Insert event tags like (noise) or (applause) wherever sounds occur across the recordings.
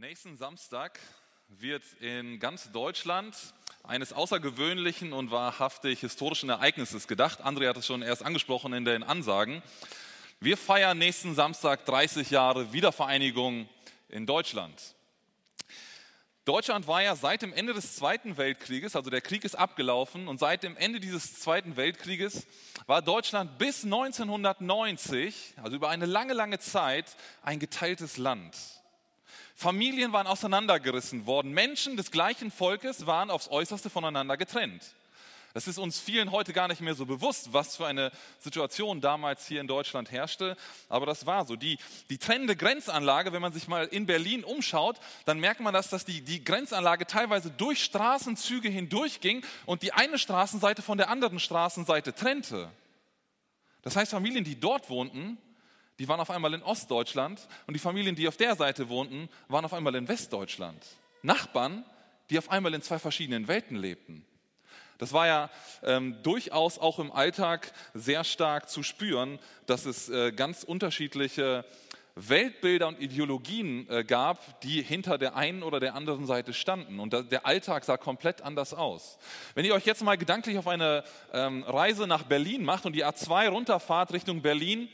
Nächsten Samstag wird in ganz Deutschland eines außergewöhnlichen und wahrhaftig historischen Ereignisses gedacht. André hat es schon erst angesprochen in den Ansagen. Wir feiern nächsten Samstag 30 Jahre Wiedervereinigung in Deutschland. Deutschland war ja seit dem Ende des Zweiten Weltkrieges, also der Krieg ist abgelaufen, und seit dem Ende dieses Zweiten Weltkrieges war Deutschland bis 1990, also über eine lange, lange Zeit, ein geteiltes Land. Familien waren auseinandergerissen worden. Menschen des gleichen Volkes waren aufs äußerste voneinander getrennt. Es ist uns vielen heute gar nicht mehr so bewusst, was für eine Situation damals hier in Deutschland herrschte. Aber das war so. Die, die trennende Grenzanlage, wenn man sich mal in Berlin umschaut, dann merkt man, dass, dass die, die Grenzanlage teilweise durch Straßenzüge hindurchging und die eine Straßenseite von der anderen Straßenseite trennte. Das heißt, Familien, die dort wohnten, die waren auf einmal in Ostdeutschland und die Familien, die auf der Seite wohnten, waren auf einmal in Westdeutschland. Nachbarn, die auf einmal in zwei verschiedenen Welten lebten. Das war ja ähm, durchaus auch im Alltag sehr stark zu spüren, dass es äh, ganz unterschiedliche Weltbilder und Ideologien äh, gab, die hinter der einen oder der anderen Seite standen. Und der Alltag sah komplett anders aus. Wenn ihr euch jetzt mal gedanklich auf eine ähm, Reise nach Berlin macht und die A2 runterfahrt Richtung Berlin,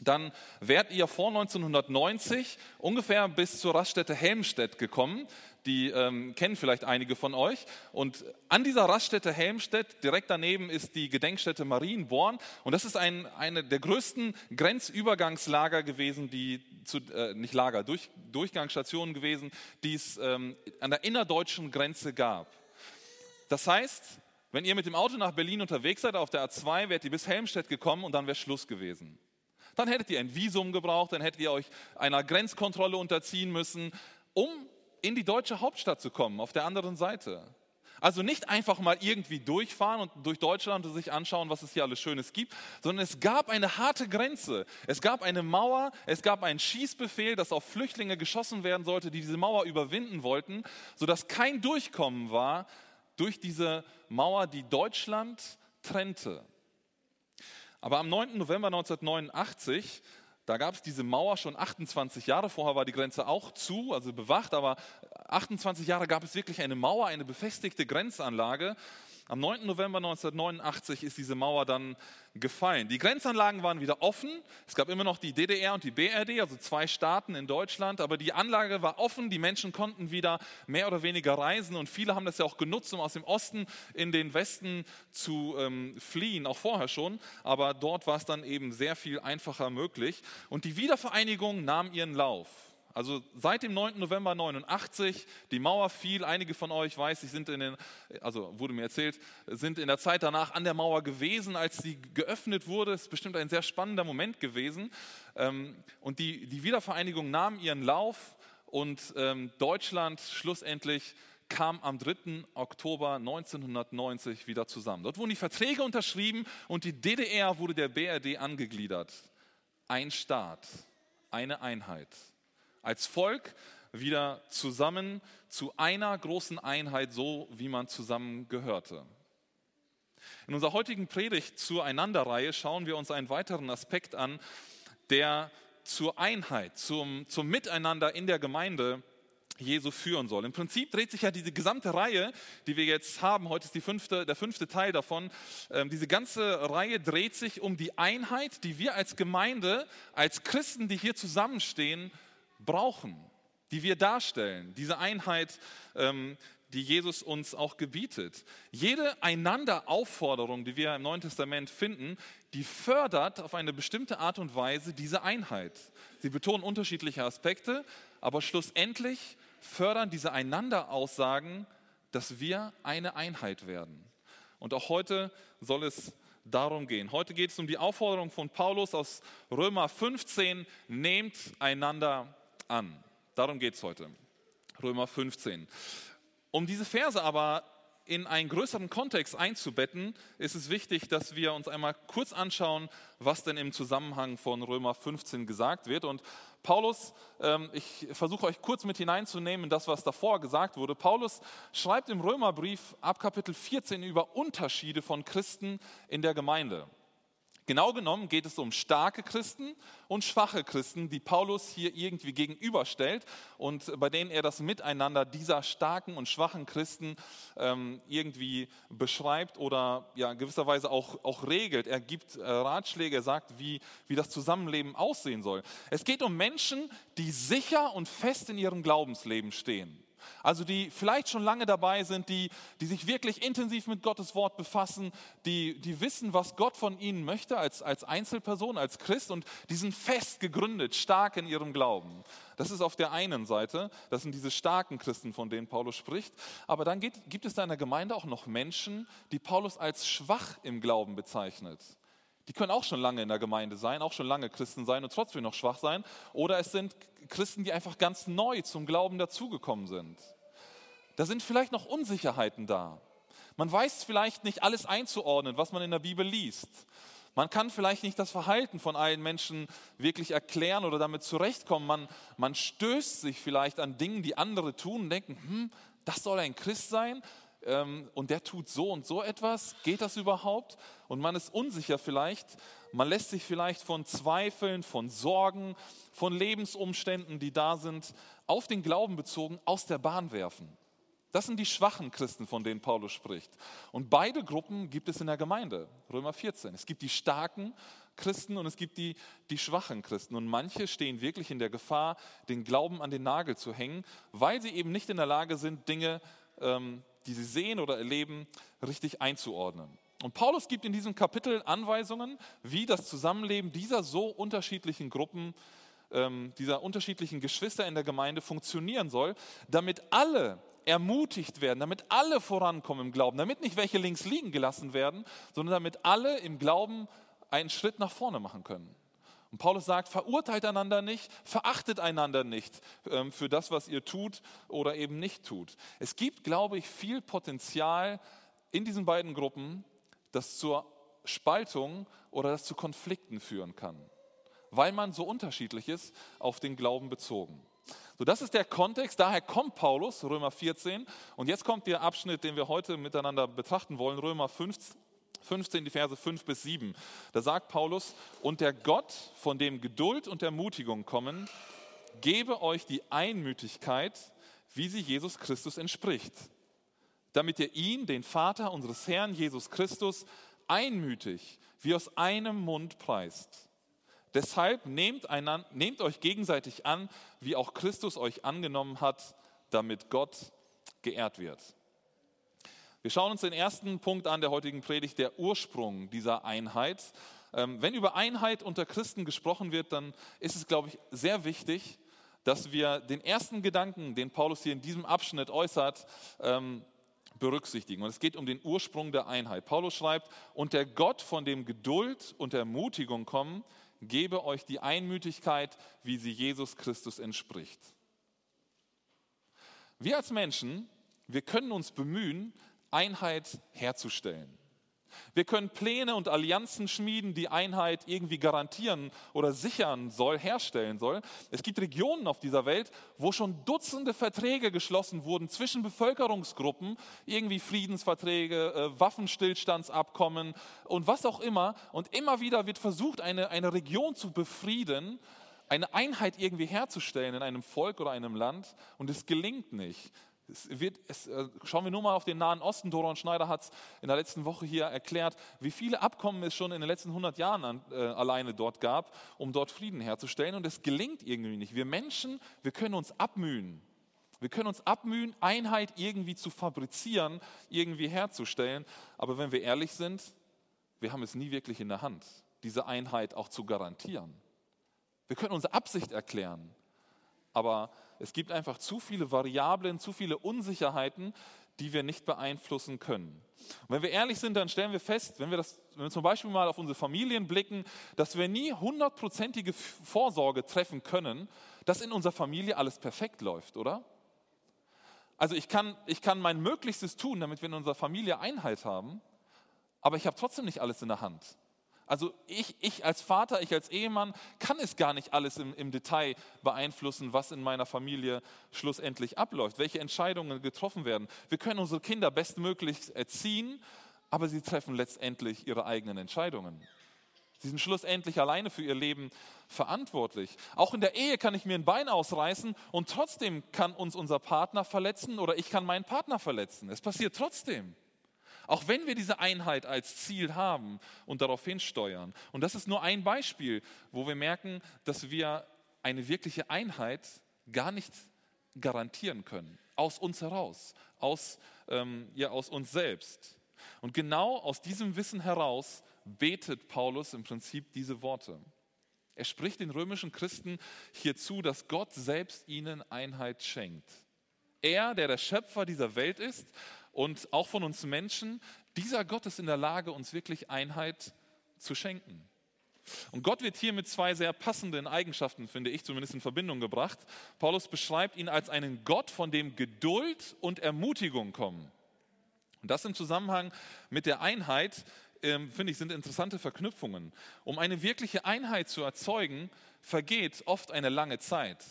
dann wärt ihr vor 1990 ungefähr bis zur Raststätte Helmstedt gekommen. Die ähm, kennen vielleicht einige von euch. Und an dieser Raststätte Helmstedt, direkt daneben ist die Gedenkstätte Marienborn. Und das ist ein, eine der größten Grenzübergangslager gewesen, die zu, äh, nicht Lager, durch, Durchgangsstationen gewesen, die es ähm, an der innerdeutschen Grenze gab. Das heißt, wenn ihr mit dem Auto nach Berlin unterwegs seid, auf der A2, wärt ihr bis Helmstedt gekommen und dann wäre Schluss gewesen. Dann hättet ihr ein Visum gebraucht, dann hättet ihr euch einer Grenzkontrolle unterziehen müssen, um in die deutsche Hauptstadt zu kommen, auf der anderen Seite. Also nicht einfach mal irgendwie durchfahren und durch Deutschland und sich anschauen, was es hier alles Schönes gibt, sondern es gab eine harte Grenze. Es gab eine Mauer, es gab einen Schießbefehl, dass auf Flüchtlinge geschossen werden sollte, die diese Mauer überwinden wollten, sodass kein Durchkommen war durch diese Mauer, die Deutschland trennte. Aber am 9. November 1989, da gab es diese Mauer schon 28 Jahre. Vorher war die Grenze auch zu, also bewacht, aber 28 Jahre gab es wirklich eine Mauer, eine befestigte Grenzanlage. Am 9. November 1989 ist diese Mauer dann gefallen. Die Grenzanlagen waren wieder offen. Es gab immer noch die DDR und die BRD, also zwei Staaten in Deutschland, aber die Anlage war offen. Die Menschen konnten wieder mehr oder weniger reisen und viele haben das ja auch genutzt, um aus dem Osten in den Westen zu ähm, fliehen, auch vorher schon. Aber dort war es dann eben sehr viel einfacher möglich. Und die Wiedervereinigung nahm ihren Lauf. Also seit dem 9. November 89, die Mauer fiel, einige von euch weiß, ich sind in den, also wurde mir erzählt, sind in der Zeit danach an der Mauer gewesen, als sie geöffnet wurde. Es ist bestimmt ein sehr spannender Moment gewesen. Ähm, und die, die Wiedervereinigung nahm ihren Lauf und ähm, Deutschland schlussendlich kam am 3. Oktober 1990 wieder zusammen. Dort wurden die Verträge unterschrieben und die DDR wurde der BRD angegliedert. Ein Staat, eine Einheit als Volk wieder zusammen zu einer großen Einheit, so wie man zusammen gehörte. In unserer heutigen Predigt zur Einanderreihe schauen wir uns einen weiteren Aspekt an, der zur Einheit, zum, zum Miteinander in der Gemeinde Jesu führen soll. Im Prinzip dreht sich ja diese gesamte Reihe, die wir jetzt haben, heute ist fünfte, der fünfte Teil davon, ähm, diese ganze Reihe dreht sich um die Einheit, die wir als Gemeinde, als Christen, die hier zusammenstehen, brauchen, die wir darstellen, diese Einheit, ähm, die Jesus uns auch gebietet. Jede Einanderaufforderung, die wir im Neuen Testament finden, die fördert auf eine bestimmte Art und Weise diese Einheit. Sie betonen unterschiedliche Aspekte, aber schlussendlich fördern diese Einanderaussagen, dass wir eine Einheit werden. Und auch heute soll es darum gehen. Heute geht es um die Aufforderung von Paulus aus Römer 15, nehmt einander an. Darum geht es heute. Römer 15. Um diese Verse aber in einen größeren Kontext einzubetten, ist es wichtig, dass wir uns einmal kurz anschauen, was denn im Zusammenhang von Römer 15 gesagt wird. Und Paulus, ähm, ich versuche euch kurz mit hineinzunehmen in das, was davor gesagt wurde. Paulus schreibt im Römerbrief ab Kapitel 14 über Unterschiede von Christen in der Gemeinde. Genau genommen geht es um starke Christen und schwache Christen, die Paulus hier irgendwie gegenüberstellt und bei denen er das Miteinander dieser starken und schwachen Christen ähm, irgendwie beschreibt oder ja, gewisserweise auch, auch regelt. Er gibt äh, Ratschläge, er sagt, wie, wie das Zusammenleben aussehen soll. Es geht um Menschen, die sicher und fest in ihrem Glaubensleben stehen. Also die vielleicht schon lange dabei sind, die, die sich wirklich intensiv mit Gottes Wort befassen, die, die wissen, was Gott von ihnen möchte als, als Einzelperson, als Christ und die sind fest gegründet, stark in ihrem Glauben. Das ist auf der einen Seite, das sind diese starken Christen, von denen Paulus spricht. Aber dann geht, gibt es da in der Gemeinde auch noch Menschen, die Paulus als schwach im Glauben bezeichnet. Die können auch schon lange in der Gemeinde sein, auch schon lange Christen sein und trotzdem noch schwach sein. Oder es sind Christen, die einfach ganz neu zum Glauben dazugekommen sind. Da sind vielleicht noch Unsicherheiten da. Man weiß vielleicht nicht alles einzuordnen, was man in der Bibel liest. Man kann vielleicht nicht das Verhalten von allen Menschen wirklich erklären oder damit zurechtkommen. Man, man stößt sich vielleicht an Dingen, die andere tun und denken, hm, das soll ein Christ sein ähm, und der tut so und so etwas. Geht das überhaupt? Und man ist unsicher vielleicht. Man lässt sich vielleicht von Zweifeln, von Sorgen, von Lebensumständen, die da sind, auf den Glauben bezogen, aus der Bahn werfen. Das sind die schwachen Christen, von denen Paulus spricht. Und beide Gruppen gibt es in der Gemeinde, Römer 14. Es gibt die starken Christen und es gibt die, die schwachen Christen. Und manche stehen wirklich in der Gefahr, den Glauben an den Nagel zu hängen, weil sie eben nicht in der Lage sind, Dinge, ähm, die sie sehen oder erleben, richtig einzuordnen. Und Paulus gibt in diesem Kapitel Anweisungen, wie das Zusammenleben dieser so unterschiedlichen Gruppen, ähm, dieser unterschiedlichen Geschwister in der Gemeinde funktionieren soll, damit alle ermutigt werden, damit alle vorankommen im Glauben, damit nicht welche links liegen gelassen werden, sondern damit alle im Glauben einen Schritt nach vorne machen können. Und Paulus sagt, verurteilt einander nicht, verachtet einander nicht ähm, für das, was ihr tut oder eben nicht tut. Es gibt, glaube ich, viel Potenzial in diesen beiden Gruppen, das zur Spaltung oder das zu Konflikten führen kann, weil man so unterschiedlich ist auf den Glauben bezogen. So, das ist der Kontext, daher kommt Paulus, Römer 14. Und jetzt kommt der Abschnitt, den wir heute miteinander betrachten wollen, Römer 15, 15, die Verse 5 bis 7. Da sagt Paulus, und der Gott, von dem Geduld und Ermutigung kommen, gebe euch die Einmütigkeit, wie sie Jesus Christus entspricht, damit ihr ihn, den Vater unseres Herrn Jesus Christus, einmütig wie aus einem Mund preist. Deshalb nehmt, einander, nehmt euch gegenseitig an, wie auch Christus euch angenommen hat, damit Gott geehrt wird. Wir schauen uns den ersten Punkt an der heutigen Predigt, der Ursprung dieser Einheit. Ähm, wenn über Einheit unter Christen gesprochen wird, dann ist es, glaube ich, sehr wichtig, dass wir den ersten Gedanken, den Paulus hier in diesem Abschnitt äußert, ähm, berücksichtigen. Und es geht um den Ursprung der Einheit. Paulus schreibt, und der Gott, von dem Geduld und Ermutigung kommen, gebe euch die Einmütigkeit, wie sie Jesus Christus entspricht. Wir als Menschen, wir können uns bemühen, Einheit herzustellen. Wir können Pläne und Allianzen schmieden, die Einheit irgendwie garantieren oder sichern soll, herstellen soll. Es gibt Regionen auf dieser Welt, wo schon Dutzende Verträge geschlossen wurden zwischen Bevölkerungsgruppen, irgendwie Friedensverträge, äh, Waffenstillstandsabkommen und was auch immer. Und immer wieder wird versucht, eine, eine Region zu befrieden, eine Einheit irgendwie herzustellen in einem Volk oder einem Land. Und es gelingt nicht. Es wird, es, äh, schauen wir nur mal auf den Nahen Osten. Doron Schneider hat es in der letzten Woche hier erklärt, wie viele Abkommen es schon in den letzten 100 Jahren an, äh, alleine dort gab, um dort Frieden herzustellen. Und es gelingt irgendwie nicht. Wir Menschen, wir können uns abmühen. Wir können uns abmühen, Einheit irgendwie zu fabrizieren, irgendwie herzustellen. Aber wenn wir ehrlich sind, wir haben es nie wirklich in der Hand, diese Einheit auch zu garantieren. Wir können unsere Absicht erklären, aber es gibt einfach zu viele Variablen, zu viele Unsicherheiten, die wir nicht beeinflussen können. Und wenn wir ehrlich sind, dann stellen wir fest, wenn wir, das, wenn wir zum Beispiel mal auf unsere Familien blicken, dass wir nie hundertprozentige Vorsorge treffen können, dass in unserer Familie alles perfekt läuft, oder? Also ich kann, ich kann mein Möglichstes tun, damit wir in unserer Familie Einheit haben, aber ich habe trotzdem nicht alles in der Hand. Also ich, ich als Vater, ich als Ehemann kann es gar nicht alles im, im Detail beeinflussen, was in meiner Familie schlussendlich abläuft, welche Entscheidungen getroffen werden. Wir können unsere Kinder bestmöglich erziehen, aber sie treffen letztendlich ihre eigenen Entscheidungen. Sie sind schlussendlich alleine für ihr Leben verantwortlich. Auch in der Ehe kann ich mir ein Bein ausreißen und trotzdem kann uns unser Partner verletzen oder ich kann meinen Partner verletzen. Es passiert trotzdem. Auch wenn wir diese Einheit als Ziel haben und darauf hinsteuern. Und das ist nur ein Beispiel, wo wir merken, dass wir eine wirkliche Einheit gar nicht garantieren können. Aus uns heraus, aus, ähm, ja, aus uns selbst. Und genau aus diesem Wissen heraus betet Paulus im Prinzip diese Worte. Er spricht den römischen Christen hier zu, dass Gott selbst ihnen Einheit schenkt. Er, der der Schöpfer dieser Welt ist und auch von uns Menschen, dieser Gott ist in der Lage, uns wirklich Einheit zu schenken. Und Gott wird hier mit zwei sehr passenden Eigenschaften, finde ich, zumindest in Verbindung gebracht. Paulus beschreibt ihn als einen Gott, von dem Geduld und Ermutigung kommen. Und das im Zusammenhang mit der Einheit, ähm, finde ich, sind interessante Verknüpfungen. Um eine wirkliche Einheit zu erzeugen, vergeht oft eine lange Zeit.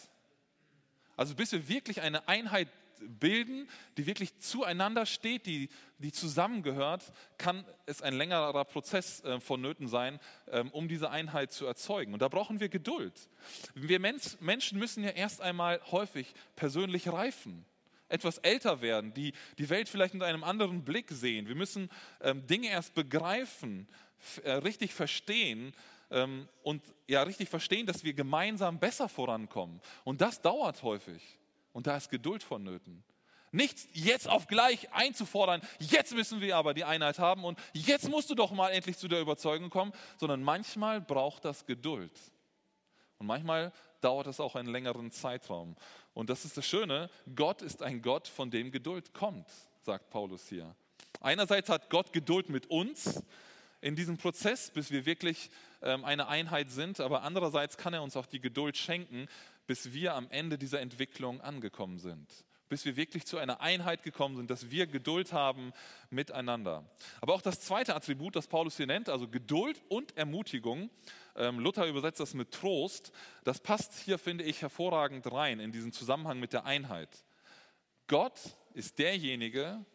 Also bis wir wirklich eine Einheit bilden, die wirklich zueinander steht, die, die zusammengehört, kann es ein längerer Prozess äh, vonnöten sein, ähm, um diese Einheit zu erzeugen. Und da brauchen wir Geduld. Wir Menschen müssen ja erst einmal häufig persönlich reifen etwas älter werden, die die Welt vielleicht mit einem anderen Blick sehen. Wir müssen ähm, Dinge erst begreifen, äh, richtig verstehen ähm, und ja richtig verstehen, dass wir gemeinsam besser vorankommen. Und das dauert häufig. Und da ist Geduld vonnöten. Nicht jetzt auf gleich einzufordern, jetzt müssen wir aber die Einheit haben und jetzt musst du doch mal endlich zu der Überzeugung kommen, sondern manchmal braucht das Geduld. Und manchmal dauert es auch einen längeren Zeitraum. Und das ist das Schöne, Gott ist ein Gott, von dem Geduld kommt, sagt Paulus hier. Einerseits hat Gott Geduld mit uns in diesem Prozess, bis wir wirklich ähm, eine Einheit sind, aber andererseits kann er uns auch die Geduld schenken, bis wir am Ende dieser Entwicklung angekommen sind. Bis wir wirklich zu einer Einheit gekommen sind, dass wir Geduld haben miteinander. Aber auch das zweite Attribut, das Paulus hier nennt, also Geduld und Ermutigung, ähm, Luther übersetzt das mit Trost, das passt hier, finde ich, hervorragend rein in diesen Zusammenhang mit der Einheit. Gott ist derjenige,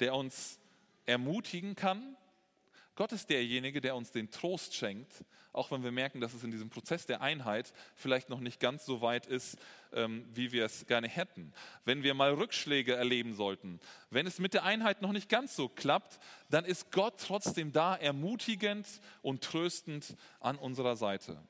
der uns ermutigen kann Gott ist derjenige, der uns den Trost schenkt, auch wenn wir merken, dass es in diesem Prozess der Einheit vielleicht noch nicht ganz so weit ist, ähm, wie wir es gerne hätten. Wenn wir mal Rückschläge erleben sollten, wenn es mit der Einheit noch nicht ganz so klappt, dann ist Gott trotzdem da, ermutigend und tröstend an unserer Seite.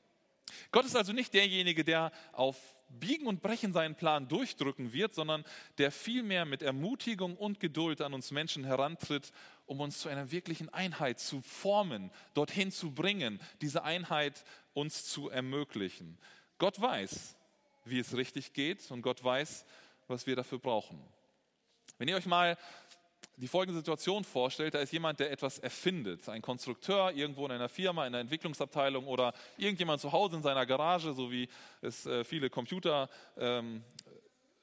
Gott ist also nicht derjenige, der auf Biegen und Brechen seinen Plan durchdrücken wird, sondern der vielmehr mit Ermutigung und Geduld an uns Menschen herantritt, um uns zu einer wirklichen Einheit zu formen, dorthin zu bringen, diese Einheit uns zu ermöglichen. Gott weiß, wie es richtig geht und Gott weiß, was wir dafür brauchen. Wenn ihr euch mal die folgende Situation vorstellt, da ist jemand, der etwas erfindet, ein Konstrukteur irgendwo in einer Firma, in einer Entwicklungsabteilung oder irgendjemand zu Hause in seiner Garage, so wie es äh, viele Computerpioniere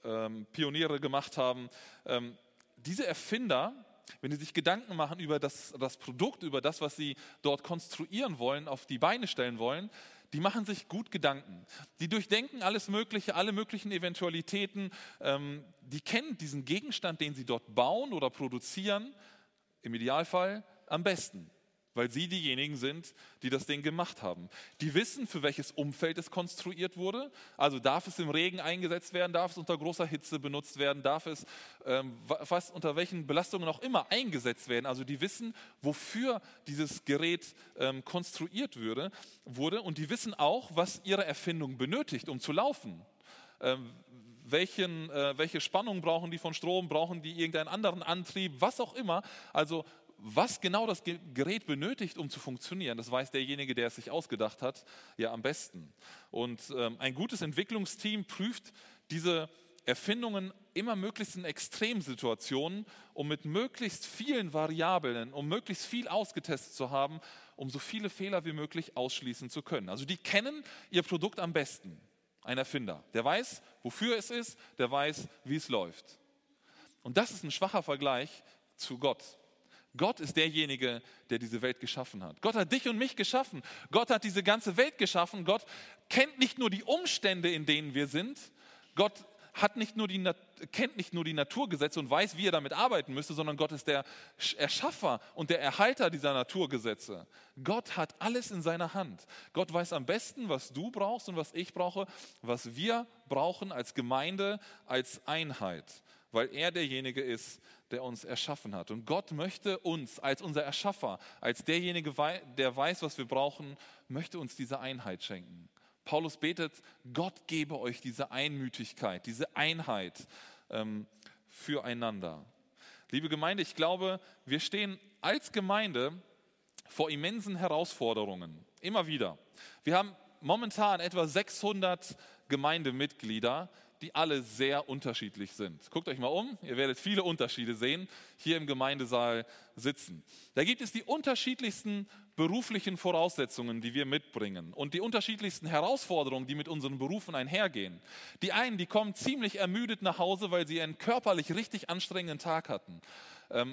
ähm, ähm, gemacht haben. Ähm, diese Erfinder, wenn sie sich Gedanken machen über das, das Produkt, über das, was sie dort konstruieren wollen, auf die Beine stellen wollen, die machen sich gut Gedanken. Die durchdenken alles Mögliche, alle möglichen Eventualitäten. Ähm, die kennen diesen Gegenstand, den sie dort bauen oder produzieren, im Idealfall am besten weil sie diejenigen sind, die das Ding gemacht haben. Die wissen, für welches Umfeld es konstruiert wurde. Also darf es im Regen eingesetzt werden, darf es unter großer Hitze benutzt werden, darf es ähm, fast unter welchen Belastungen auch immer eingesetzt werden. Also die wissen, wofür dieses Gerät ähm, konstruiert würde, wurde und die wissen auch, was ihre Erfindung benötigt, um zu laufen. Ähm, welchen, äh, welche Spannung brauchen die von Strom, brauchen die irgendeinen anderen Antrieb, was auch immer. Also was genau das Gerät benötigt, um zu funktionieren, das weiß derjenige, der es sich ausgedacht hat, ja am besten. Und ähm, ein gutes Entwicklungsteam prüft diese Erfindungen immer möglichst in Extremsituationen, um mit möglichst vielen Variablen, um möglichst viel ausgetestet zu haben, um so viele Fehler wie möglich ausschließen zu können. Also die kennen ihr Produkt am besten, ein Erfinder. Der weiß, wofür es ist, der weiß, wie es läuft. Und das ist ein schwacher Vergleich zu Gott. Gott ist derjenige, der diese Welt geschaffen hat. Gott hat dich und mich geschaffen. Gott hat diese ganze Welt geschaffen. Gott kennt nicht nur die Umstände, in denen wir sind. Gott hat nicht nur die, kennt nicht nur die Naturgesetze und weiß, wie er damit arbeiten müsste, sondern Gott ist der Erschaffer und der Erhalter dieser Naturgesetze. Gott hat alles in seiner Hand. Gott weiß am besten, was du brauchst und was ich brauche, was wir brauchen als Gemeinde, als Einheit, weil er derjenige ist, der uns erschaffen hat. Und Gott möchte uns als unser Erschaffer, als derjenige, der weiß, was wir brauchen, möchte uns diese Einheit schenken. Paulus betet, Gott gebe euch diese Einmütigkeit, diese Einheit ähm, füreinander. Liebe Gemeinde, ich glaube, wir stehen als Gemeinde vor immensen Herausforderungen. Immer wieder. Wir haben momentan etwa 600 Gemeindemitglieder, die alle sehr unterschiedlich sind. Guckt euch mal um, ihr werdet viele Unterschiede sehen, hier im Gemeindesaal sitzen. Da gibt es die unterschiedlichsten beruflichen Voraussetzungen, die wir mitbringen und die unterschiedlichsten Herausforderungen, die mit unseren Berufen einhergehen. Die einen, die kommen ziemlich ermüdet nach Hause, weil sie einen körperlich richtig anstrengenden Tag hatten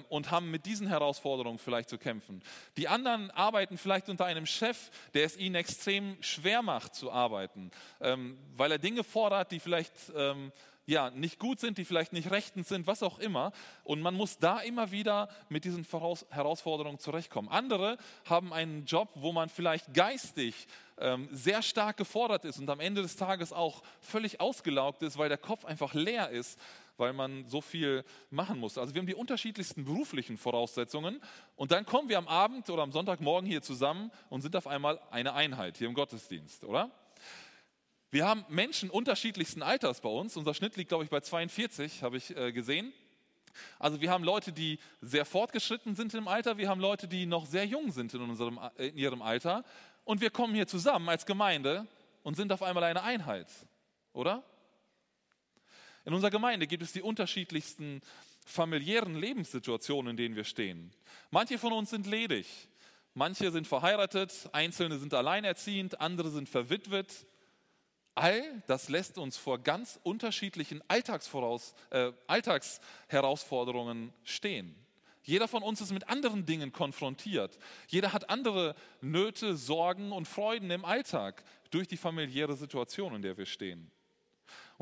und haben mit diesen Herausforderungen vielleicht zu kämpfen. Die anderen arbeiten vielleicht unter einem Chef, der es ihnen extrem schwer macht zu arbeiten, ähm, weil er Dinge fordert, die vielleicht ähm, ja, nicht gut sind, die vielleicht nicht rechtens sind, was auch immer. Und man muss da immer wieder mit diesen Herausforderungen zurechtkommen. Andere haben einen Job, wo man vielleicht geistig ähm, sehr stark gefordert ist und am Ende des Tages auch völlig ausgelaugt ist, weil der Kopf einfach leer ist weil man so viel machen muss. Also wir haben die unterschiedlichsten beruflichen Voraussetzungen und dann kommen wir am Abend oder am Sonntagmorgen hier zusammen und sind auf einmal eine Einheit hier im Gottesdienst, oder? Wir haben Menschen unterschiedlichsten Alters bei uns. Unser Schnitt liegt, glaube ich, bei 42, habe ich äh, gesehen. Also wir haben Leute, die sehr fortgeschritten sind im Alter, wir haben Leute, die noch sehr jung sind in, unserem, äh, in ihrem Alter. Und wir kommen hier zusammen als Gemeinde und sind auf einmal eine Einheit, oder? In unserer Gemeinde gibt es die unterschiedlichsten familiären Lebenssituationen, in denen wir stehen. Manche von uns sind ledig, manche sind verheiratet, einzelne sind alleinerziehend, andere sind verwitwet. All das lässt uns vor ganz unterschiedlichen Alltagsvoraus, äh, Alltagsherausforderungen stehen. Jeder von uns ist mit anderen Dingen konfrontiert. Jeder hat andere Nöte, Sorgen und Freuden im Alltag durch die familiäre Situation, in der wir stehen.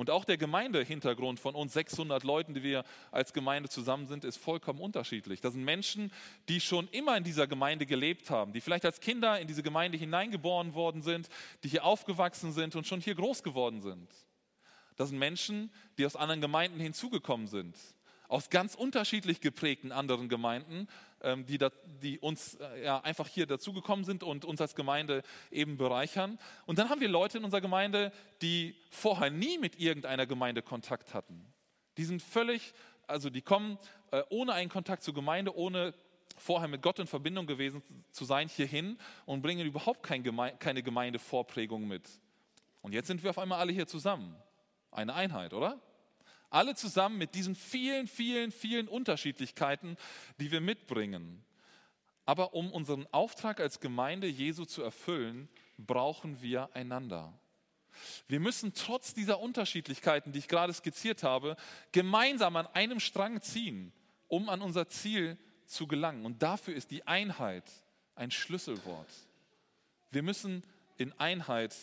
Und auch der Gemeindehintergrund von uns 600 Leuten, die wir als Gemeinde zusammen sind, ist vollkommen unterschiedlich. Das sind Menschen, die schon immer in dieser Gemeinde gelebt haben, die vielleicht als Kinder in diese Gemeinde hineingeboren worden sind, die hier aufgewachsen sind und schon hier groß geworden sind. Das sind Menschen, die aus anderen Gemeinden hinzugekommen sind, aus ganz unterschiedlich geprägten anderen Gemeinden, die, da, die uns äh, ja, einfach hier dazugekommen sind und uns als Gemeinde eben bereichern. Und dann haben wir Leute in unserer Gemeinde, die vorher nie mit irgendeiner Gemeinde Kontakt hatten. Die sind völlig, also die kommen äh, ohne einen Kontakt zur Gemeinde, ohne vorher mit Gott in Verbindung gewesen zu sein, hierhin und bringen überhaupt kein Geme keine Gemeindevorprägung mit. Und jetzt sind wir auf einmal alle hier zusammen. Eine Einheit, oder? Alle zusammen mit diesen vielen, vielen, vielen Unterschiedlichkeiten, die wir mitbringen. Aber um unseren Auftrag als Gemeinde Jesu zu erfüllen, brauchen wir einander. Wir müssen trotz dieser Unterschiedlichkeiten, die ich gerade skizziert habe, gemeinsam an einem Strang ziehen, um an unser Ziel zu gelangen. Und dafür ist die Einheit ein Schlüsselwort. Wir müssen in Einheit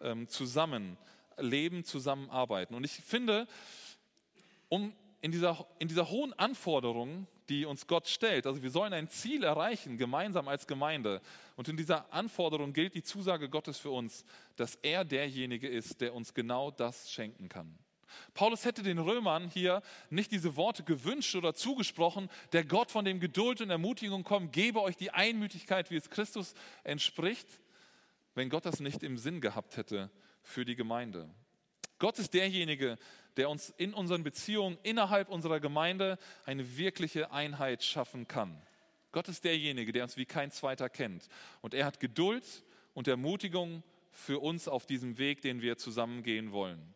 ähm, zusammen leben, zusammenarbeiten. Und ich finde, um in dieser, in dieser hohen Anforderung, die uns Gott stellt, also wir sollen ein Ziel erreichen, gemeinsam als Gemeinde. Und in dieser Anforderung gilt die Zusage Gottes für uns, dass er derjenige ist, der uns genau das schenken kann. Paulus hätte den Römern hier nicht diese Worte gewünscht oder zugesprochen, der Gott, von dem Geduld und Ermutigung kommt, gebe euch die Einmütigkeit, wie es Christus entspricht, wenn Gott das nicht im Sinn gehabt hätte für die Gemeinde. Gott ist derjenige, der uns in unseren Beziehungen innerhalb unserer Gemeinde eine wirkliche Einheit schaffen kann. Gott ist derjenige, der uns wie kein zweiter kennt. Und er hat Geduld und Ermutigung für uns auf diesem Weg, den wir zusammen gehen wollen.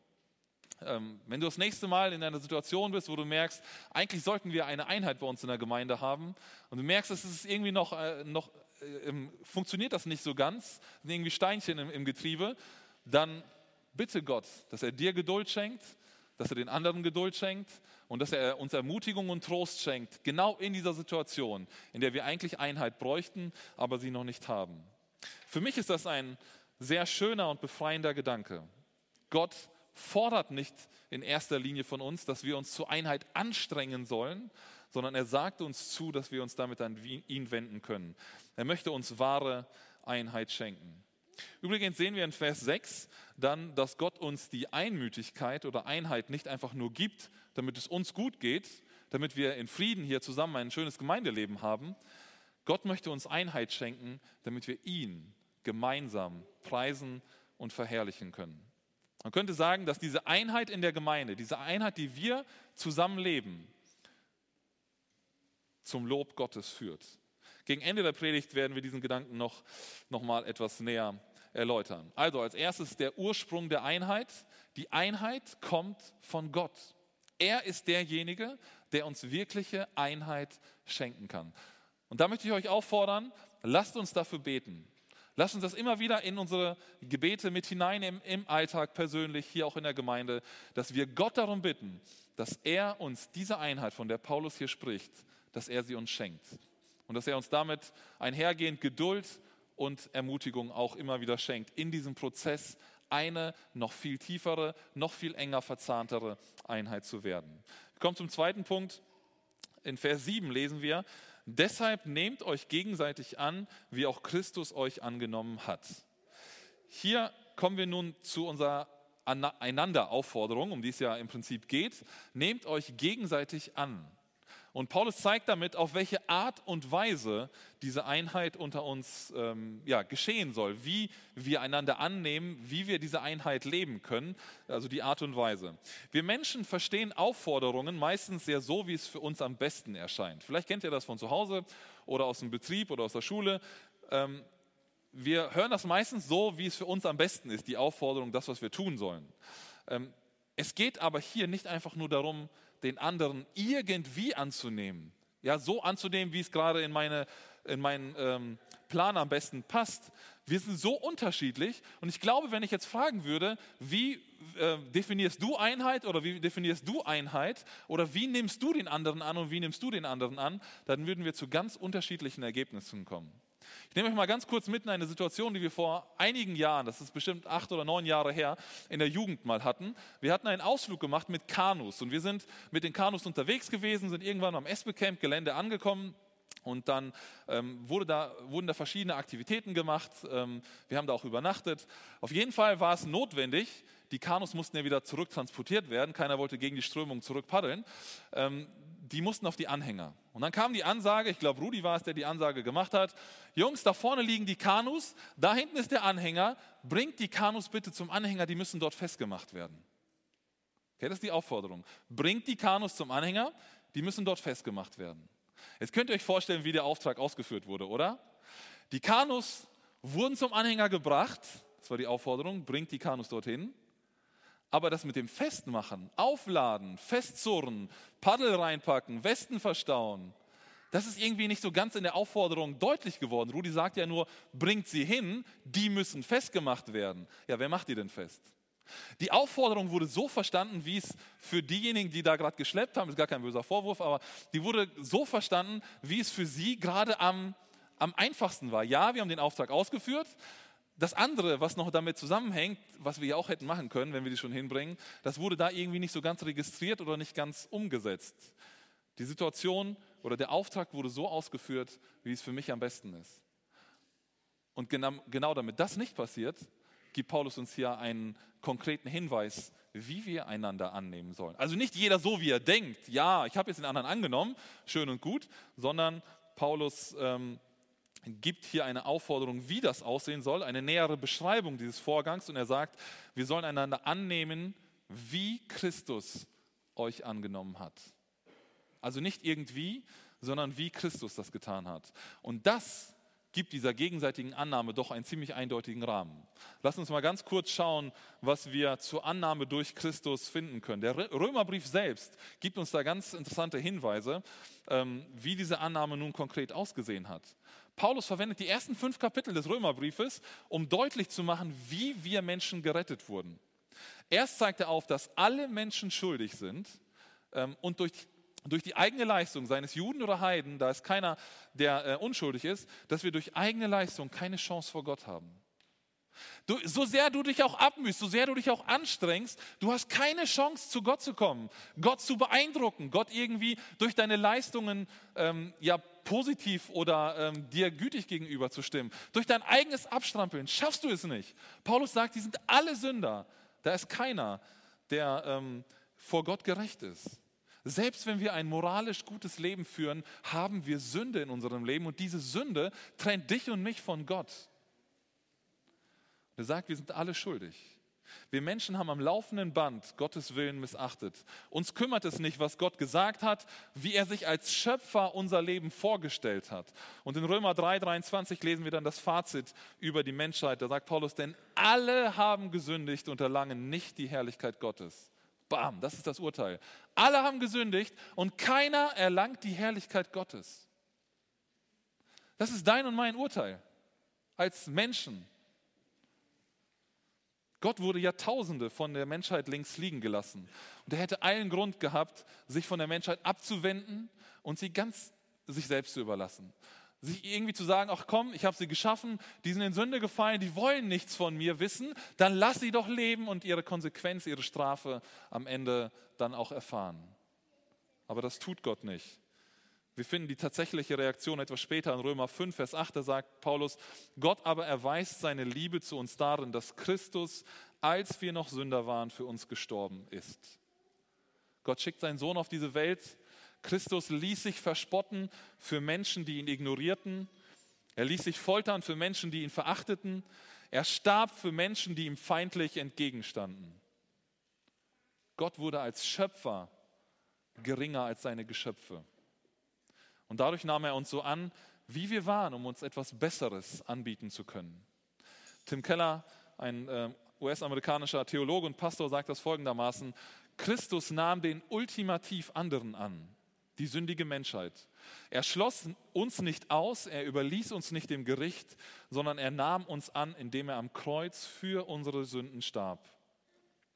Ähm, wenn du das nächste Mal in einer Situation bist, wo du merkst, eigentlich sollten wir eine Einheit bei uns in der Gemeinde haben und du merkst, es ist irgendwie noch, äh, noch äh, funktioniert das nicht so ganz, sind irgendwie Steinchen im, im Getriebe, dann bitte Gott, dass er dir Geduld schenkt, dass er den anderen Geduld schenkt und dass er uns Ermutigung und Trost schenkt, genau in dieser Situation, in der wir eigentlich Einheit bräuchten, aber sie noch nicht haben. Für mich ist das ein sehr schöner und befreiender Gedanke. Gott fordert nicht in erster Linie von uns, dass wir uns zur Einheit anstrengen sollen, sondern er sagt uns zu, dass wir uns damit an ihn wenden können. Er möchte uns wahre Einheit schenken. Übrigens sehen wir in Vers 6 dann, dass Gott uns die Einmütigkeit oder Einheit nicht einfach nur gibt, damit es uns gut geht, damit wir in Frieden hier zusammen ein schönes Gemeindeleben haben. Gott möchte uns Einheit schenken, damit wir ihn gemeinsam preisen und verherrlichen können. Man könnte sagen, dass diese Einheit in der Gemeinde, diese Einheit, die wir zusammenleben, zum Lob Gottes führt. Gegen Ende der Predigt werden wir diesen Gedanken noch, noch mal etwas näher erläutern. Also als erstes der Ursprung der Einheit. Die Einheit kommt von Gott. Er ist derjenige, der uns wirkliche Einheit schenken kann. Und da möchte ich euch auffordern, lasst uns dafür beten. Lasst uns das immer wieder in unsere Gebete mit hineinnehmen, im Alltag persönlich, hier auch in der Gemeinde, dass wir Gott darum bitten, dass er uns diese Einheit, von der Paulus hier spricht, dass er sie uns schenkt. Und dass er uns damit einhergehend Geduld und Ermutigung auch immer wieder schenkt, in diesem Prozess eine noch viel tiefere, noch viel enger verzahntere Einheit zu werden. Wir kommen zum zweiten Punkt. In Vers 7 lesen wir, deshalb nehmt euch gegenseitig an, wie auch Christus euch angenommen hat. Hier kommen wir nun zu unserer Einanderaufforderung, um die es ja im Prinzip geht. Nehmt euch gegenseitig an. Und Paulus zeigt damit, auf welche Art und Weise diese Einheit unter uns ähm, ja, geschehen soll, wie wir einander annehmen, wie wir diese Einheit leben können, also die Art und Weise. Wir Menschen verstehen Aufforderungen meistens sehr so, wie es für uns am besten erscheint. Vielleicht kennt ihr das von zu Hause oder aus dem Betrieb oder aus der Schule. Ähm, wir hören das meistens so, wie es für uns am besten ist, die Aufforderung, das, was wir tun sollen. Ähm, es geht aber hier nicht einfach nur darum, den anderen irgendwie anzunehmen. Ja, so anzunehmen, wie es gerade in, meine, in meinen ähm, Plan am besten passt. Wir sind so unterschiedlich und ich glaube, wenn ich jetzt fragen würde, wie äh, definierst du Einheit oder wie definierst du Einheit oder wie nimmst du den anderen an und wie nimmst du den anderen an, dann würden wir zu ganz unterschiedlichen Ergebnissen kommen. Ich nehme euch mal ganz kurz mit in eine Situation, die wir vor einigen Jahren, das ist bestimmt acht oder neun Jahre her, in der Jugend mal hatten. Wir hatten einen Ausflug gemacht mit Kanus und wir sind mit den Kanus unterwegs gewesen, sind irgendwann am Espe-Camp Gelände angekommen. Und dann ähm, wurde da, wurden da verschiedene Aktivitäten gemacht. Ähm, wir haben da auch übernachtet. Auf jeden Fall war es notwendig, die Kanus mussten ja wieder zurücktransportiert werden. Keiner wollte gegen die Strömung zurückpaddeln. Ähm, die mussten auf die Anhänger. Und dann kam die Ansage, ich glaube Rudi war es, der die Ansage gemacht hat, Jungs, da vorne liegen die Kanus, da hinten ist der Anhänger, bringt die Kanus bitte zum Anhänger, die müssen dort festgemacht werden. Okay, das ist die Aufforderung. Bringt die Kanus zum Anhänger, die müssen dort festgemacht werden. Jetzt könnt ihr euch vorstellen, wie der Auftrag ausgeführt wurde, oder? Die Kanus wurden zum Anhänger gebracht, das war die Aufforderung, bringt die Kanus dorthin. Aber das mit dem Festmachen, Aufladen, Festzurren, Paddel reinpacken, Westen verstauen, das ist irgendwie nicht so ganz in der Aufforderung deutlich geworden. Rudi sagt ja nur, bringt sie hin, die müssen festgemacht werden. Ja, wer macht die denn fest? Die Aufforderung wurde so verstanden, wie es für diejenigen, die da gerade geschleppt haben, ist gar kein böser Vorwurf, aber die wurde so verstanden, wie es für sie gerade am, am einfachsten war. Ja, wir haben den Auftrag ausgeführt, das andere, was noch damit zusammenhängt, was wir ja auch hätten machen können, wenn wir die schon hinbringen, das wurde da irgendwie nicht so ganz registriert oder nicht ganz umgesetzt. Die Situation oder der Auftrag wurde so ausgeführt, wie es für mich am besten ist. Und genau, genau damit das nicht passiert, gibt Paulus uns hier einen konkreten Hinweis, wie wir einander annehmen sollen. Also nicht jeder so, wie er denkt, ja, ich habe jetzt den anderen angenommen, schön und gut, sondern Paulus ähm, gibt hier eine Aufforderung, wie das aussehen soll, eine nähere Beschreibung dieses Vorgangs und er sagt, wir sollen einander annehmen, wie Christus euch angenommen hat. Also nicht irgendwie, sondern wie Christus das getan hat. Und das gibt dieser gegenseitigen Annahme doch einen ziemlich eindeutigen Rahmen. Lass uns mal ganz kurz schauen, was wir zur Annahme durch Christus finden können. Der Römerbrief selbst gibt uns da ganz interessante Hinweise, ähm, wie diese Annahme nun konkret ausgesehen hat. Paulus verwendet die ersten fünf Kapitel des Römerbriefes, um deutlich zu machen, wie wir Menschen gerettet wurden. Erst zeigt er auf, dass alle Menschen schuldig sind ähm, und durch, durch die eigene Leistung, seines Juden oder Heiden, da ist keiner, der äh, unschuldig ist, dass wir durch eigene Leistung keine Chance vor Gott haben. Du, so sehr du dich auch abmühst, so sehr du dich auch anstrengst, du hast keine Chance, zu Gott zu kommen, Gott zu beeindrucken, Gott irgendwie durch deine Leistungen ähm, ja positiv oder ähm, dir gütig gegenüber zu stimmen. Durch dein eigenes Abstrampeln schaffst du es nicht. Paulus sagt, die sind alle Sünder. Da ist keiner, der ähm, vor Gott gerecht ist. Selbst wenn wir ein moralisch gutes Leben führen, haben wir Sünde in unserem Leben und diese Sünde trennt dich und mich von Gott. Er sagt, wir sind alle schuldig. Wir Menschen haben am laufenden Band Gottes Willen missachtet. Uns kümmert es nicht, was Gott gesagt hat, wie er sich als Schöpfer unser Leben vorgestellt hat. Und in Römer 3:23 lesen wir dann das Fazit über die Menschheit. Da sagt Paulus, denn alle haben gesündigt und erlangen nicht die Herrlichkeit Gottes. Bam, das ist das Urteil. Alle haben gesündigt und keiner erlangt die Herrlichkeit Gottes. Das ist dein und mein Urteil als Menschen. Gott wurde Jahrtausende von der Menschheit links liegen gelassen. Und er hätte allen Grund gehabt, sich von der Menschheit abzuwenden und sie ganz sich selbst zu überlassen. Sich irgendwie zu sagen, ach komm, ich habe sie geschaffen, die sind in Sünde gefallen, die wollen nichts von mir wissen, dann lass sie doch leben und ihre Konsequenz, ihre Strafe am Ende dann auch erfahren. Aber das tut Gott nicht. Wir finden die tatsächliche Reaktion etwas später in Römer 5, Vers 8, da sagt Paulus, Gott aber erweist seine Liebe zu uns darin, dass Christus, als wir noch Sünder waren, für uns gestorben ist. Gott schickt seinen Sohn auf diese Welt. Christus ließ sich verspotten für Menschen, die ihn ignorierten. Er ließ sich foltern für Menschen, die ihn verachteten. Er starb für Menschen, die ihm feindlich entgegenstanden. Gott wurde als Schöpfer geringer als seine Geschöpfe. Und dadurch nahm er uns so an, wie wir waren, um uns etwas Besseres anbieten zu können. Tim Keller, ein äh, US-amerikanischer Theologe und Pastor, sagt das folgendermaßen, Christus nahm den ultimativ anderen an, die sündige Menschheit. Er schloss uns nicht aus, er überließ uns nicht dem Gericht, sondern er nahm uns an, indem er am Kreuz für unsere Sünden starb.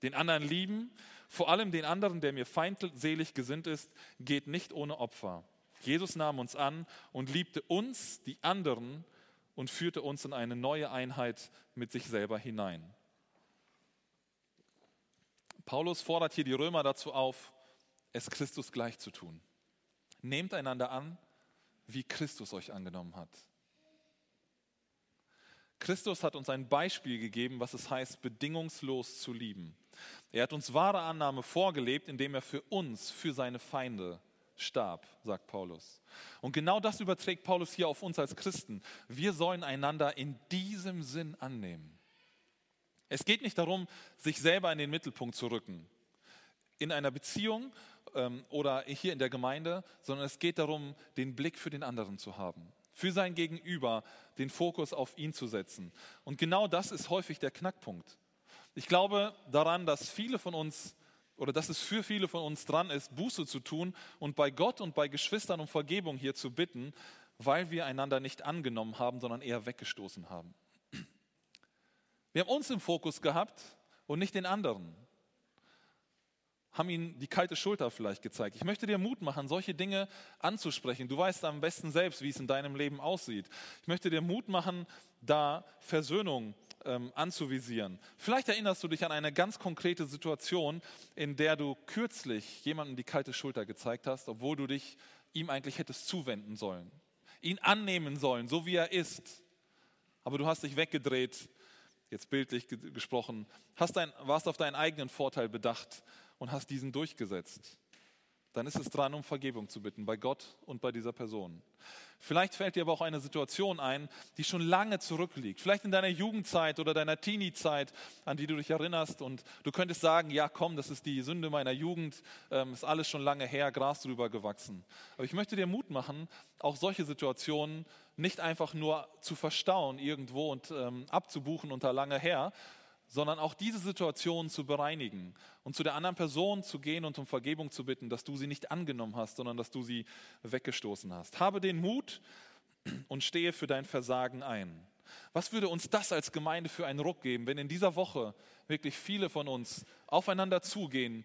Den anderen lieben, vor allem den anderen, der mir feindselig gesinnt ist, geht nicht ohne Opfer. Jesus nahm uns an und liebte uns, die anderen, und führte uns in eine neue Einheit mit sich selber hinein. Paulus fordert hier die Römer dazu auf, es Christus gleich zu tun. Nehmt einander an, wie Christus euch angenommen hat. Christus hat uns ein Beispiel gegeben, was es heißt, bedingungslos zu lieben. Er hat uns wahre Annahme vorgelebt, indem er für uns, für seine Feinde starb, sagt Paulus. Und genau das überträgt Paulus hier auf uns als Christen. Wir sollen einander in diesem Sinn annehmen. Es geht nicht darum, sich selber in den Mittelpunkt zu rücken, in einer Beziehung ähm, oder hier in der Gemeinde, sondern es geht darum, den Blick für den anderen zu haben, für sein Gegenüber den Fokus auf ihn zu setzen. Und genau das ist häufig der Knackpunkt. Ich glaube daran, dass viele von uns oder dass es für viele von uns dran ist, Buße zu tun und bei Gott und bei Geschwistern um Vergebung hier zu bitten, weil wir einander nicht angenommen haben, sondern eher weggestoßen haben. Wir haben uns im Fokus gehabt und nicht den anderen. Haben ihnen die kalte Schulter vielleicht gezeigt. Ich möchte dir Mut machen, solche Dinge anzusprechen. Du weißt am besten selbst, wie es in deinem Leben aussieht. Ich möchte dir Mut machen, da Versöhnung ähm, anzuvisieren. Vielleicht erinnerst du dich an eine ganz konkrete Situation, in der du kürzlich jemandem die kalte Schulter gezeigt hast, obwohl du dich ihm eigentlich hättest zuwenden sollen, ihn annehmen sollen, so wie er ist. Aber du hast dich weggedreht, jetzt bildlich gesprochen, hast dein, warst auf deinen eigenen Vorteil bedacht und hast diesen durchgesetzt dann ist es dran, um Vergebung zu bitten, bei Gott und bei dieser Person. Vielleicht fällt dir aber auch eine Situation ein, die schon lange zurückliegt. Vielleicht in deiner Jugendzeit oder deiner Teenie-Zeit, an die du dich erinnerst. Und du könntest sagen, ja komm, das ist die Sünde meiner Jugend, ähm, ist alles schon lange her, Gras drüber gewachsen. Aber ich möchte dir Mut machen, auch solche Situationen nicht einfach nur zu verstauen irgendwo und ähm, abzubuchen unter lange her, sondern auch diese Situation zu bereinigen und zu der anderen Person zu gehen und um Vergebung zu bitten, dass du sie nicht angenommen hast, sondern dass du sie weggestoßen hast. Habe den Mut und stehe für dein Versagen ein. Was würde uns das als Gemeinde für einen Ruck geben, wenn in dieser Woche wirklich viele von uns aufeinander zugehen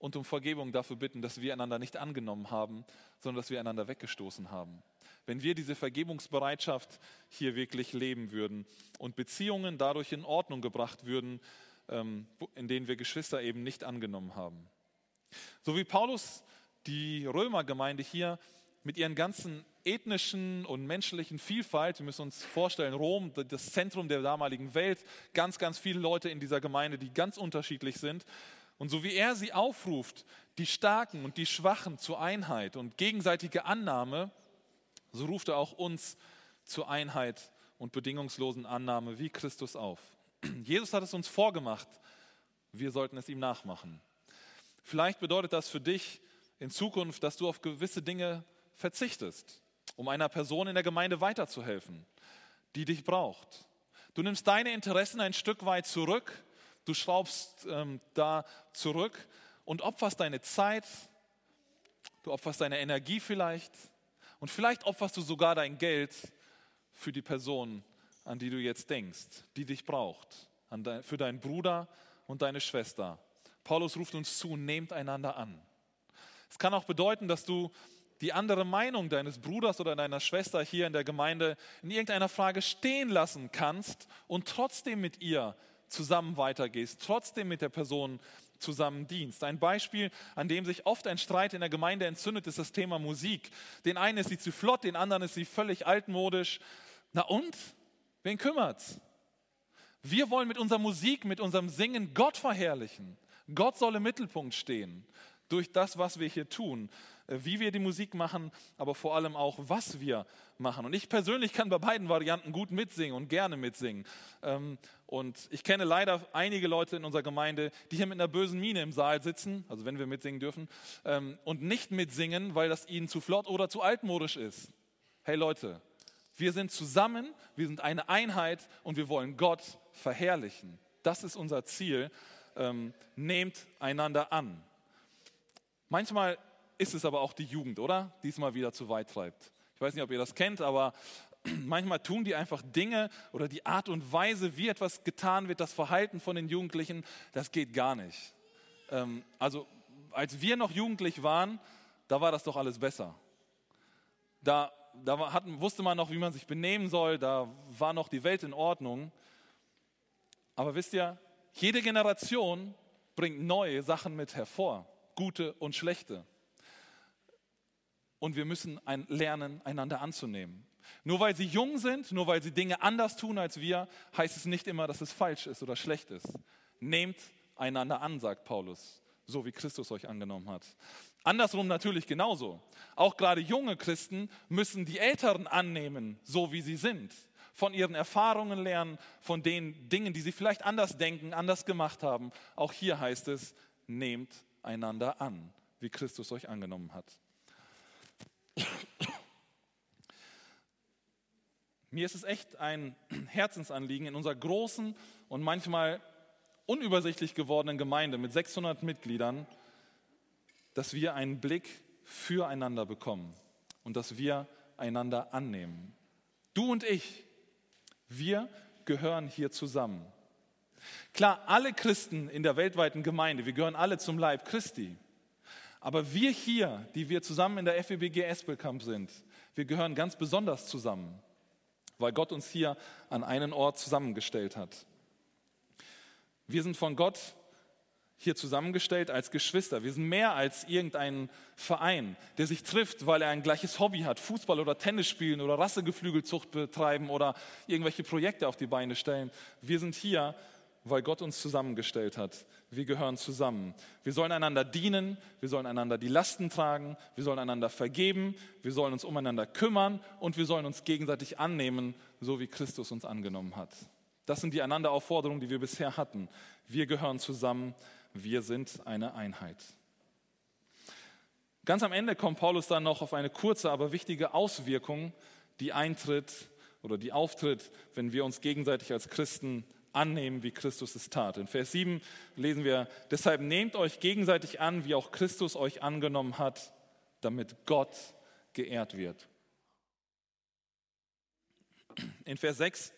und um Vergebung dafür bitten, dass wir einander nicht angenommen haben, sondern dass wir einander weggestoßen haben. Wenn wir diese Vergebungsbereitschaft hier wirklich leben würden und Beziehungen dadurch in Ordnung gebracht würden, ähm, in denen wir Geschwister eben nicht angenommen haben. So wie Paulus die Römergemeinde hier mit ihren ganzen ethnischen und menschlichen Vielfalt, wir müssen uns vorstellen, Rom, das Zentrum der damaligen Welt, ganz, ganz viele Leute in dieser Gemeinde, die ganz unterschiedlich sind. Und so wie er sie aufruft, die Starken und die Schwachen zur Einheit und gegenseitige Annahme, so ruft er auch uns zur Einheit und bedingungslosen Annahme wie Christus auf. (clears throat) Jesus hat es uns vorgemacht, wir sollten es ihm nachmachen. Vielleicht bedeutet das für dich in Zukunft, dass du auf gewisse Dinge verzichtest, um einer Person in der Gemeinde weiterzuhelfen, die dich braucht. Du nimmst deine Interessen ein Stück weit zurück, du schraubst ähm, da zurück und opferst deine Zeit, du opferst deine Energie vielleicht und vielleicht opferst du sogar dein Geld für die Person, an die du jetzt denkst, die dich braucht, für deinen Bruder und deine Schwester. Paulus ruft uns zu, nehmt einander an. Es kann auch bedeuten, dass du die andere Meinung deines Bruders oder deiner Schwester hier in der Gemeinde in irgendeiner Frage stehen lassen kannst und trotzdem mit ihr zusammen weitergehst, trotzdem mit der Person zusammen dienst. Ein Beispiel, an dem sich oft ein Streit in der Gemeinde entzündet, ist das Thema Musik. Den einen ist sie zu flott, den anderen ist sie völlig altmodisch. Na und? Wen kümmert's? Wir wollen mit unserer Musik, mit unserem Singen Gott verherrlichen. Gott soll im Mittelpunkt stehen durch das, was wir hier tun, äh, wie wir die Musik machen, aber vor allem auch, was wir machen. Und ich persönlich kann bei beiden Varianten gut mitsingen und gerne mitsingen. Und ich kenne leider einige Leute in unserer Gemeinde, die hier mit einer bösen Miene im Saal sitzen, also wenn wir mitsingen dürfen, ähm, und nicht mitsingen, weil das ihnen zu flott oder zu altmodisch ist. Hey Leute, wir sind zusammen, wir sind eine Einheit und wir wollen Gott verherrlichen. Das ist unser Ziel. Ähm, nehmt einander an. Manchmal ist es aber auch die Jugend, oder? Diesmal wieder zu weit treibt. Ich weiß nicht, ob ihr das kennt, aber manchmal tun die einfach Dinge oder die Art und Weise, wie etwas getan wird, das Verhalten von den Jugendlichen, das geht gar nicht. Ähm, also als wir noch jugendlich waren, da war das doch alles besser. Da da hatten, wusste man noch, wie man sich benehmen soll, da war noch die Welt in Ordnung. Aber wisst ihr, jede Generation bringt neue Sachen mit hervor, gute und schlechte. Und wir müssen ein, lernen, einander anzunehmen. Nur weil sie jung sind, nur weil sie Dinge anders tun als wir, heißt es nicht immer, dass es falsch ist oder schlecht ist. Nehmt einander an, sagt Paulus, so wie Christus euch angenommen hat. Andersrum natürlich genauso. Auch gerade junge Christen müssen die Älteren annehmen, so wie sie sind. Von ihren Erfahrungen lernen, von den Dingen, die sie vielleicht anders denken, anders gemacht haben. Auch hier heißt es, nehmt einander an, wie Christus euch angenommen hat. Mir ist es echt ein (clears throat) Herzensanliegen in unserer großen und manchmal unübersichtlich gewordenen Gemeinde mit 600 Mitgliedern, dass wir einen Blick füreinander bekommen und dass wir einander annehmen. Du und ich, wir gehören hier zusammen. Klar, alle Christen in der weltweiten Gemeinde, wir gehören alle zum Leib Christi. Aber wir hier, die wir zusammen in der FEBG Espelkamp sind, wir gehören ganz besonders zusammen, weil Gott uns hier an einen Ort zusammengestellt hat. Wir sind von Gott hier zusammengestellt als Geschwister. Wir sind mehr als irgendein Verein, der sich trifft, weil er ein gleiches Hobby hat, Fußball oder Tennis spielen oder Rassegeflügelzucht betreiben oder irgendwelche Projekte auf die Beine stellen. Wir sind hier, weil Gott uns zusammengestellt hat. Wir gehören zusammen. Wir sollen einander dienen, wir sollen einander die Lasten tragen, wir sollen einander vergeben, wir sollen uns umeinander kümmern und wir sollen uns gegenseitig annehmen, so wie Christus uns angenommen hat. Das sind die Einanderaufforderungen, die wir bisher hatten. Wir gehören zusammen wir sind eine Einheit. Ganz am Ende kommt Paulus dann noch auf eine kurze, aber wichtige Auswirkung, die eintritt oder die auftritt, wenn wir uns gegenseitig als Christen annehmen, wie Christus es tat. In Vers 7 lesen wir, deshalb nehmt euch gegenseitig an, wie auch Christus euch angenommen hat, damit Gott geehrt wird. In Vers 6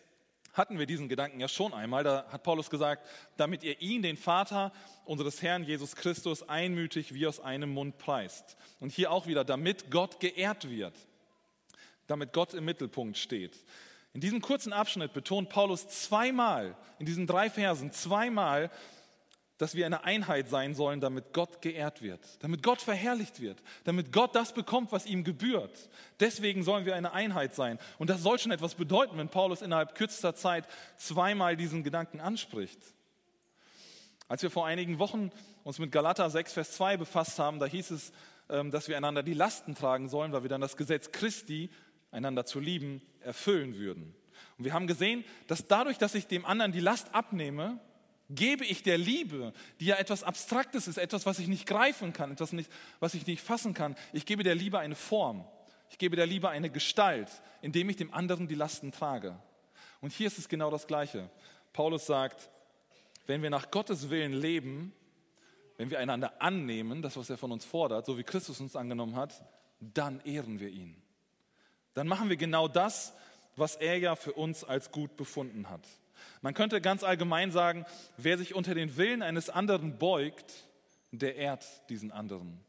hatten wir diesen Gedanken ja schon einmal. Da hat Paulus gesagt, damit ihr ihn, den Vater unseres Herrn Jesus Christus, einmütig wie aus einem Mund preist. Und hier auch wieder, damit Gott geehrt wird, damit Gott im Mittelpunkt steht. In diesem kurzen Abschnitt betont Paulus zweimal, in diesen drei Versen, zweimal, dass wir eine Einheit sein sollen, damit Gott geehrt wird, damit Gott verherrlicht wird, damit Gott das bekommt, was ihm gebührt. Deswegen sollen wir eine Einheit sein. Und das soll schon etwas bedeuten, wenn Paulus innerhalb kürzester Zeit zweimal diesen Gedanken anspricht. Als wir vor einigen Wochen uns mit Galater 6, Vers 2 befasst haben, da hieß es, ähm, dass wir einander die Lasten tragen sollen, weil wir dann das Gesetz Christi, einander zu lieben, erfüllen würden. Und wir haben gesehen, dass dadurch, dass ich dem anderen die Last abnehme, gebe ich der Liebe, die ja etwas Abstraktes ist, etwas, was ich nicht greifen kann, etwas, nicht, was ich nicht fassen kann, ich gebe der Liebe eine Form. Ich gebe der Liebe eine Gestalt, indem ich dem anderen die Lasten trage. Und hier ist es genau das Gleiche. Paulus sagt, wenn wir nach Gottes Willen leben, wenn wir einander annehmen, das, was er von uns fordert, so wie Christus uns angenommen hat, dann ehren wir ihn. Dann machen wir genau das, was er ja für uns als gut befunden hat. Man könnte ganz allgemein sagen, wer sich unter den Willen eines anderen beugt, der ehrt diesen anderen.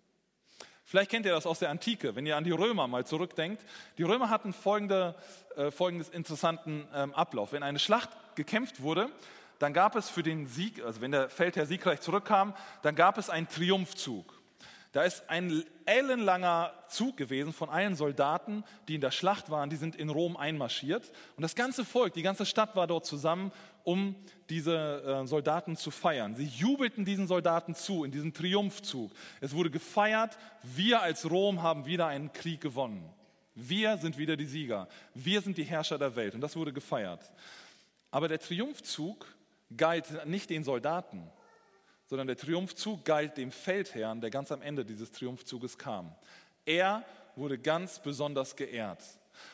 Vielleicht kennt ihr das aus der Antike, wenn ihr an die Römer mal zurückdenkt. Die Römer hatten folgende, äh, folgendes interessanten ähm, Ablauf. Wenn eine Schlacht gekämpft wurde, dann gab es für den Sieg, also wenn der Feldherr siegreich zurückkam, dann gab es einen Triumphzug. Da ist ein ellenlanger Zug gewesen von allen Soldaten, die in der Schlacht waren, die sind in Rom einmarschiert. Und das ganze Volk, die ganze Stadt war dort zusammen, um diese äh, Soldaten zu feiern. Sie jubelten diesen Soldaten zu in diesem Triumphzug. Es wurde gefeiert, wir als Rom haben wieder einen Krieg gewonnen. Wir sind wieder die Sieger. Wir sind die Herrscher der Welt. Und das wurde gefeiert. Aber der Triumphzug galt nicht den Soldaten, sondern der Triumphzug galt dem Feldherrn, der ganz am Ende dieses Triumphzuges kam. Er wurde ganz besonders geehrt.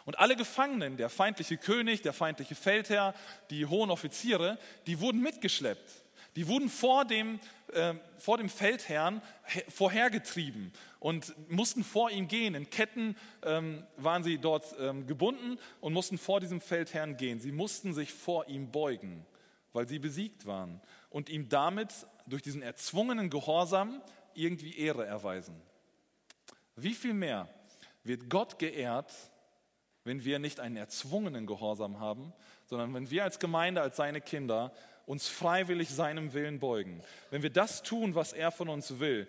Und alle Gefangenen, der feindliche König, der feindliche Feldherr, die hohen Offiziere, die wurden mitgeschleppt. Die wurden vor dem, äh, vor dem Feldherrn vorhergetrieben und mussten vor ihm gehen. In Ketten ähm, waren sie dort ähm, gebunden und mussten vor diesem Feldherrn gehen. Sie mussten sich vor ihm beugen, weil sie besiegt waren und ihm damit durch diesen erzwungenen Gehorsam irgendwie Ehre erweisen. Wie viel mehr wird Gott geehrt, wenn wir nicht einen erzwungenen Gehorsam haben, sondern wenn wir als Gemeinde, als seine Kinder uns freiwillig seinem Willen beugen. Wenn wir das tun, was er von uns will.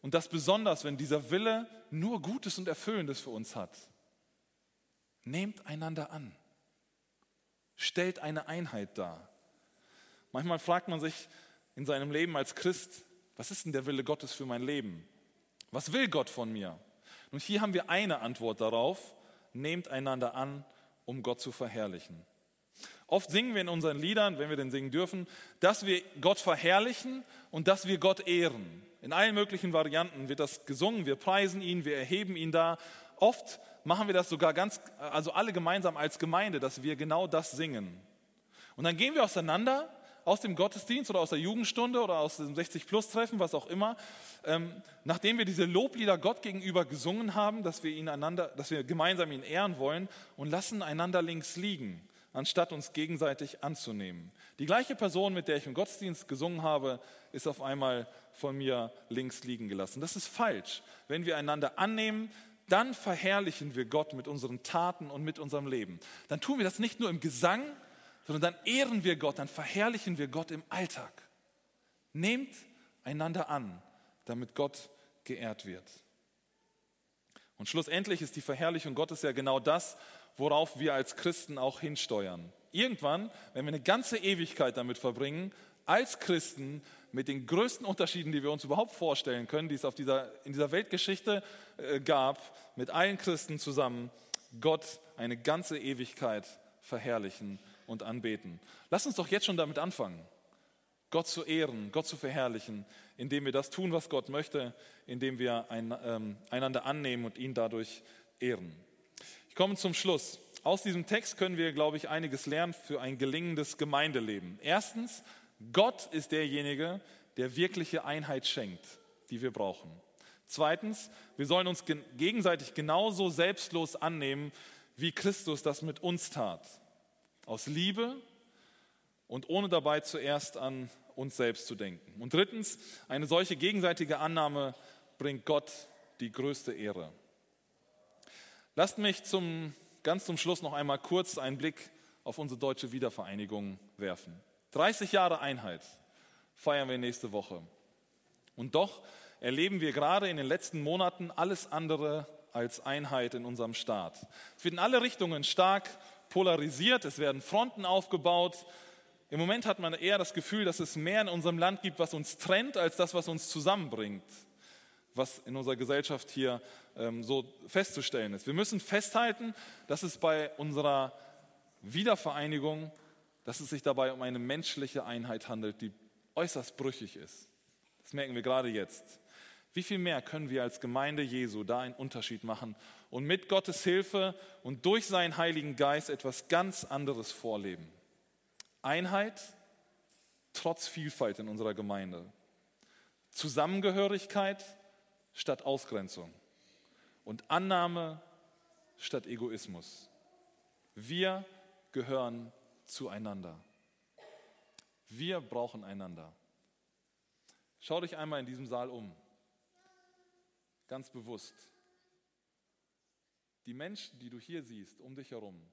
Und das besonders, wenn dieser Wille nur Gutes und Erfüllendes für uns hat. Nehmt einander an. Stellt eine Einheit dar. Manchmal fragt man sich, in seinem Leben als Christ, was ist denn der Wille Gottes für mein Leben? Was will Gott von mir? Und hier haben wir eine Antwort darauf, nehmt einander an, um Gott zu verherrlichen. Oft singen wir in unseren Liedern, wenn wir denn singen dürfen, dass wir Gott verherrlichen und dass wir Gott ehren. In allen möglichen Varianten wird das gesungen, wir preisen ihn, wir erheben ihn da. Oft machen wir das sogar ganz, also alle gemeinsam als Gemeinde, dass wir genau das singen. Und dann gehen wir auseinander aus dem Gottesdienst oder aus der Jugendstunde oder aus dem 60-Plus-Treffen, was auch immer, ähm, nachdem wir diese Loblieder Gott gegenüber gesungen haben, dass wir, ihn einander, dass wir gemeinsam ihn ehren wollen und lassen einander links liegen, anstatt uns gegenseitig anzunehmen. Die gleiche Person, mit der ich im Gottesdienst gesungen habe, ist auf einmal von mir links liegen gelassen. Das ist falsch. Wenn wir einander annehmen, dann verherrlichen wir Gott mit unseren Taten und mit unserem Leben. Dann tun wir das nicht nur im Gesang, sondern dann ehren wir Gott, dann verherrlichen wir Gott im Alltag. Nehmt einander an, damit Gott geehrt wird. Und schlussendlich ist die Verherrlichung Gottes ja genau das, worauf wir als Christen auch hinsteuern. Irgendwann, wenn wir eine ganze Ewigkeit damit verbringen, als Christen mit den größten Unterschieden, die wir uns überhaupt vorstellen können, die es auf dieser, in dieser Weltgeschichte äh, gab, mit allen Christen zusammen, Gott eine ganze Ewigkeit verherrlichen und anbeten. Lass uns doch jetzt schon damit anfangen, Gott zu ehren, Gott zu verherrlichen, indem wir das tun, was Gott möchte, indem wir ein, ähm, einander annehmen und ihn dadurch ehren. Ich komme zum Schluss. Aus diesem Text können wir, glaube ich, einiges lernen für ein gelingendes Gemeindeleben. Erstens, Gott ist derjenige, der wirkliche Einheit schenkt, die wir brauchen. Zweitens, wir sollen uns gegenseitig genauso selbstlos annehmen, wie Christus das mit uns tat. Aus Liebe und ohne dabei zuerst an uns selbst zu denken. Und drittens, eine solche gegenseitige Annahme bringt Gott die größte Ehre. Lasst mich zum, ganz zum Schluss noch einmal kurz einen Blick auf unsere deutsche Wiedervereinigung werfen. 30 Jahre Einheit feiern wir nächste Woche. Und doch erleben wir gerade in den letzten Monaten alles andere als Einheit in unserem Staat. Es wird in alle Richtungen stark polarisiert, es werden Fronten aufgebaut. Im Moment hat man eher das Gefühl, dass es mehr in unserem Land gibt, was uns trennt, als das, was uns zusammenbringt, was in unserer Gesellschaft hier ähm, so festzustellen ist. Wir müssen festhalten, dass es bei unserer Wiedervereinigung, dass es sich dabei um eine menschliche Einheit handelt, die äußerst brüchig ist. Das merken wir gerade jetzt. Wie viel mehr können wir als Gemeinde Jesu da einen Unterschied machen und mit Gottes Hilfe und durch seinen Heiligen Geist etwas ganz anderes vorleben? Einheit trotz Vielfalt in unserer Gemeinde. Zusammengehörigkeit statt Ausgrenzung. Und Annahme statt Egoismus. Wir gehören zueinander. Wir brauchen einander. Schau dich einmal in diesem Saal um ganz bewusst. Die Menschen, die du hier siehst, um dich herum,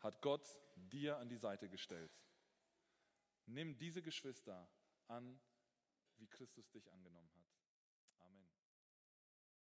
hat Gott dir an die Seite gestellt. Nimm diese Geschwister an, wie Christus dich angenommen hat.